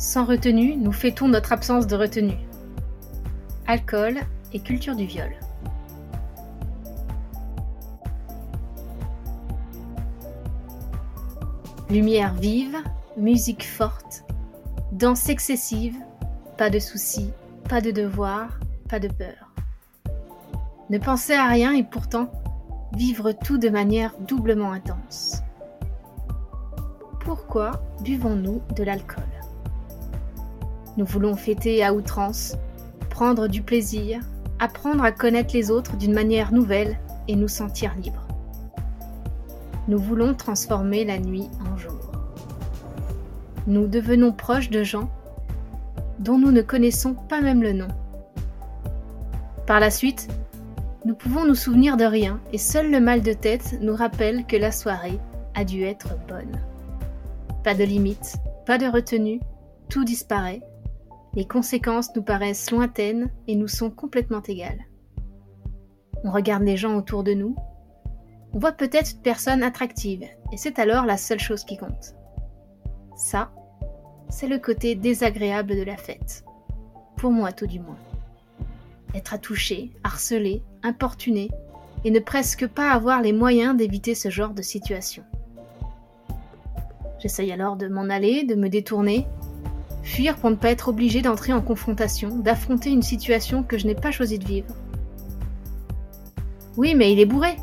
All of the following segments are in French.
Sans retenue, nous fêtons notre absence de retenue. Alcool et culture du viol. Lumière vive, musique forte, danse excessive, pas de soucis, pas de devoirs, pas de peur. Ne penser à rien et pourtant vivre tout de manière doublement intense. Pourquoi buvons-nous de l'alcool? Nous voulons fêter à outrance, prendre du plaisir, apprendre à connaître les autres d'une manière nouvelle et nous sentir libres. Nous voulons transformer la nuit en jour. Nous devenons proches de gens dont nous ne connaissons pas même le nom. Par la suite, nous pouvons nous souvenir de rien et seul le mal de tête nous rappelle que la soirée a dû être bonne. Pas de limite, pas de retenue, tout disparaît. Les conséquences nous paraissent lointaines et nous sont complètement égales. On regarde les gens autour de nous. On voit peut-être une personne attractive et c'est alors la seule chose qui compte. Ça, c'est le côté désagréable de la fête. Pour moi tout du moins être attouché, harcelé, importuné, et ne presque pas avoir les moyens d'éviter ce genre de situation. J'essaye alors de m'en aller, de me détourner, fuir pour ne pas être obligé d'entrer en confrontation, d'affronter une situation que je n'ai pas choisi de vivre. Oui, mais il est bourré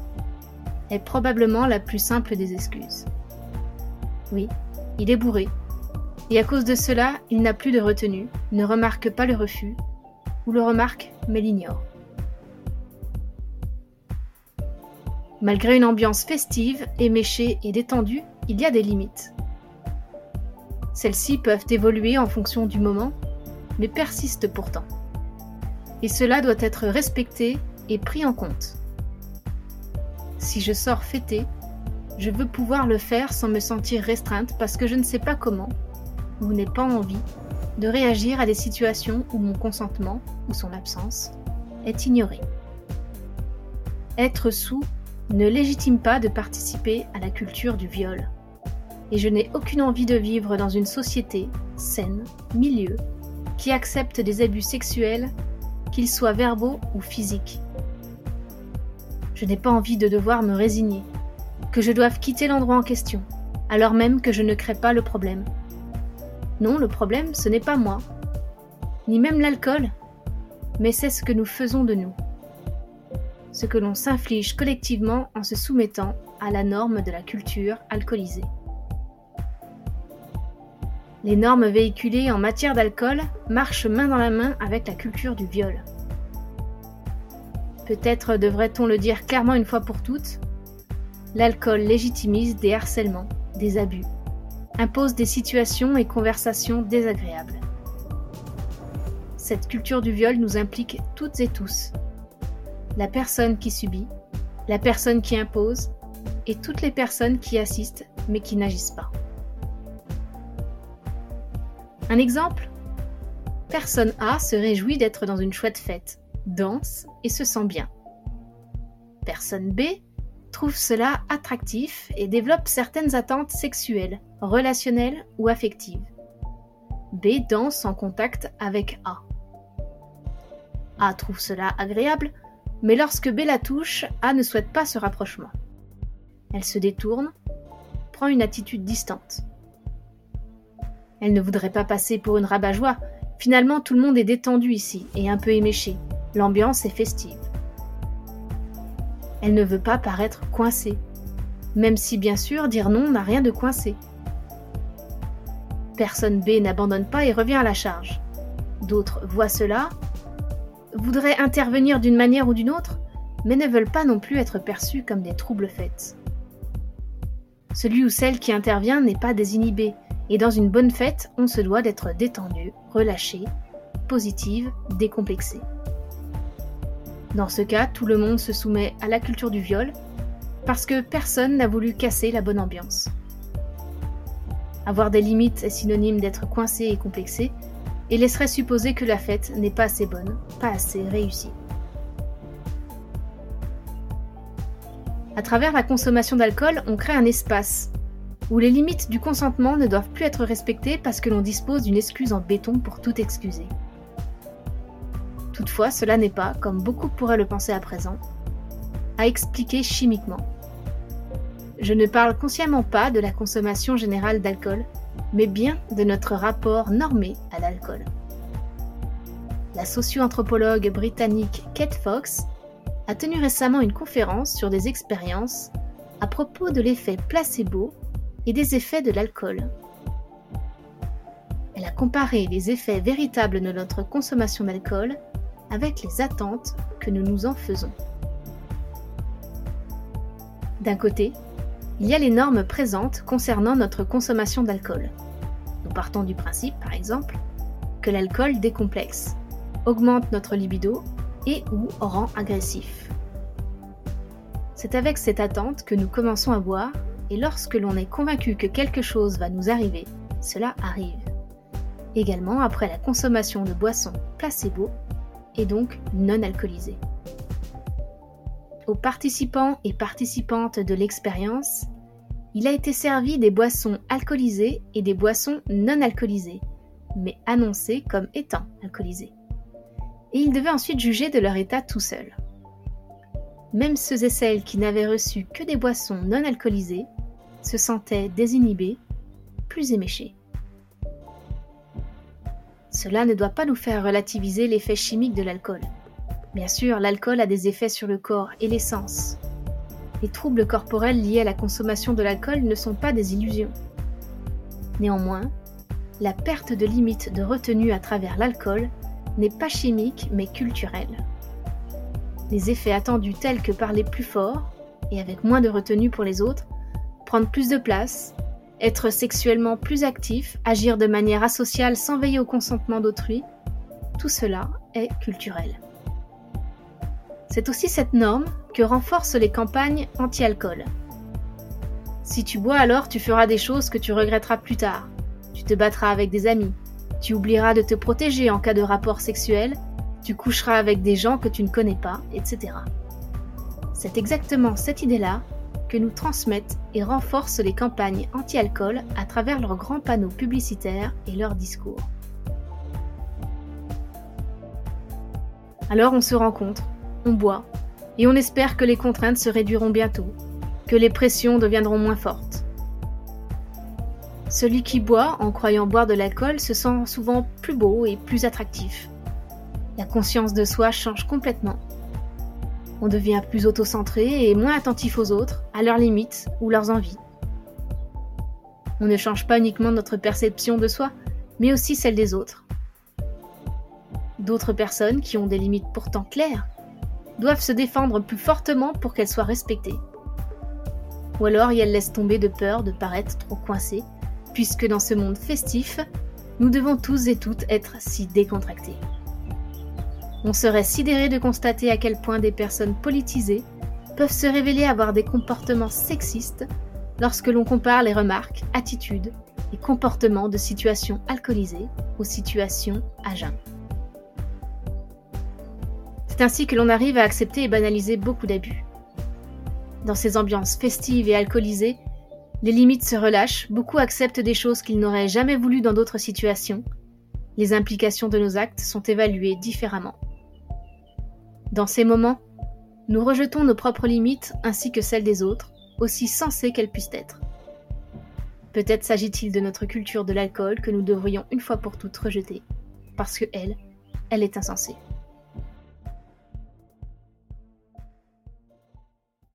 est probablement la plus simple des excuses. Oui, il est bourré. Et à cause de cela, il n'a plus de retenue, ne remarque pas le refus, ou le remarque mais l'ignore. Malgré une ambiance festive, éméchée et détendue, il y a des limites. Celles-ci peuvent évoluer en fonction du moment, mais persistent pourtant. Et cela doit être respecté et pris en compte. Si je sors fêter, je veux pouvoir le faire sans me sentir restreinte parce que je ne sais pas comment, ou n'ai pas envie, de réagir à des situations où mon consentement, ou son absence, est ignoré. Être sous ne légitime pas de participer à la culture du viol. Et je n'ai aucune envie de vivre dans une société saine, milieu, qui accepte des abus sexuels, qu'ils soient verbaux ou physiques. Je n'ai pas envie de devoir me résigner, que je doive quitter l'endroit en question, alors même que je ne crée pas le problème, non, le problème, ce n'est pas moi, ni même l'alcool, mais c'est ce que nous faisons de nous. Ce que l'on s'inflige collectivement en se soumettant à la norme de la culture alcoolisée. Les normes véhiculées en matière d'alcool marchent main dans la main avec la culture du viol. Peut-être devrait-on le dire clairement une fois pour toutes, l'alcool légitimise des harcèlements, des abus, impose des situations et conversations désagréables. Cette culture du viol nous implique toutes et tous. La personne qui subit, la personne qui impose et toutes les personnes qui assistent mais qui n'agissent pas. Un exemple? Personne A se réjouit d'être dans une chouette fête, danse et se sent bien. Personne B trouve cela attractif et développe certaines attentes sexuelles, relationnelles ou affectives. B danse en contact avec A. A trouve cela agréable, mais lorsque B la touche, A ne souhaite pas ce rapprochement. Elle se détourne, prend une attitude distante. Elle ne voudrait pas passer pour une rabat-joie. Finalement, tout le monde est détendu ici et un peu éméché. L'ambiance est festive. Elle ne veut pas paraître coincée, même si bien sûr dire non n'a rien de coincé. Personne B n'abandonne pas et revient à la charge. D'autres voient cela, voudraient intervenir d'une manière ou d'une autre, mais ne veulent pas non plus être perçus comme des troubles faits. Celui ou celle qui intervient n'est pas désinhibé, et dans une bonne fête, on se doit d'être détendu, relâché, positive, décomplexé. Dans ce cas, tout le monde se soumet à la culture du viol parce que personne n'a voulu casser la bonne ambiance. Avoir des limites est synonyme d'être coincé et complexé et laisserait supposer que la fête n'est pas assez bonne, pas assez réussie. À travers la consommation d'alcool, on crée un espace, où les limites du consentement ne doivent plus être respectées parce que l'on dispose d'une excuse en béton pour tout excuser. Toutefois, cela n'est pas, comme beaucoup pourraient le penser à présent, à expliquer chimiquement. Je ne parle consciemment pas de la consommation générale d'alcool, mais bien de notre rapport normé à l'alcool. La socio-anthropologue britannique Kate Fox a tenu récemment une conférence sur des expériences à propos de l'effet placebo et des effets de l'alcool. Elle a comparé les effets véritables de notre consommation d'alcool avec les attentes que nous nous en faisons. D'un côté, il y a les normes présentes concernant notre consommation d'alcool. Nous partons du principe, par exemple, que l'alcool décomplexe, augmente notre libido et ou rend agressif. C'est avec cette attente que nous commençons à boire et lorsque l'on est convaincu que quelque chose va nous arriver, cela arrive. Également après la consommation de boissons placebo et donc non alcoolisées. Aux participants et participantes de l'expérience, il a été servi des boissons alcoolisées et des boissons non alcoolisées, mais annoncées comme étant alcoolisées. Et ils devaient ensuite juger de leur état tout seuls. Même ceux et celles qui n'avaient reçu que des boissons non alcoolisées se sentaient désinhibés, plus éméchés. Cela ne doit pas nous faire relativiser l'effet chimique de l'alcool. Bien sûr, l'alcool a des effets sur le corps et les sens. Les troubles corporels liés à la consommation de l'alcool ne sont pas des illusions. Néanmoins, la perte de limite de retenue à travers l'alcool n'est pas chimique mais culturelle. Les effets attendus tels que parler plus fort et avec moins de retenue pour les autres prendre plus de place, être sexuellement plus actif, agir de manière asociale sans veiller au consentement d'autrui, tout cela est culturel. C'est aussi cette norme que renforcent les campagnes anti-alcool. Si tu bois alors, tu feras des choses que tu regretteras plus tard. Tu te battras avec des amis. Tu oublieras de te protéger en cas de rapport sexuel. Tu coucheras avec des gens que tu ne connais pas, etc. C'est exactement cette idée-là que nous transmettent et renforcent les campagnes anti-alcool à travers leurs grands panneaux publicitaires et leurs discours. Alors on se rencontre, on boit, et on espère que les contraintes se réduiront bientôt, que les pressions deviendront moins fortes. Celui qui boit en croyant boire de l'alcool se sent souvent plus beau et plus attractif. La conscience de soi change complètement on devient plus autocentré et moins attentif aux autres, à leurs limites ou leurs envies. On ne change pas uniquement notre perception de soi, mais aussi celle des autres. D'autres personnes qui ont des limites pourtant claires doivent se défendre plus fortement pour qu'elles soient respectées. Ou alors elles laissent tomber de peur de paraître trop coincées, puisque dans ce monde festif, nous devons tous et toutes être si décontractés. On serait sidéré de constater à quel point des personnes politisées peuvent se révéler avoir des comportements sexistes lorsque l'on compare les remarques, attitudes et comportements de situations alcoolisées aux situations à jeun. C'est ainsi que l'on arrive à accepter et banaliser beaucoup d'abus. Dans ces ambiances festives et alcoolisées, les limites se relâchent, beaucoup acceptent des choses qu'ils n'auraient jamais voulu dans d'autres situations. Les implications de nos actes sont évaluées différemment. Dans ces moments, nous rejetons nos propres limites ainsi que celles des autres, aussi sensées qu'elles puissent être. Peut-être s'agit-il de notre culture de l'alcool que nous devrions une fois pour toutes rejeter, parce que elle, elle est insensée.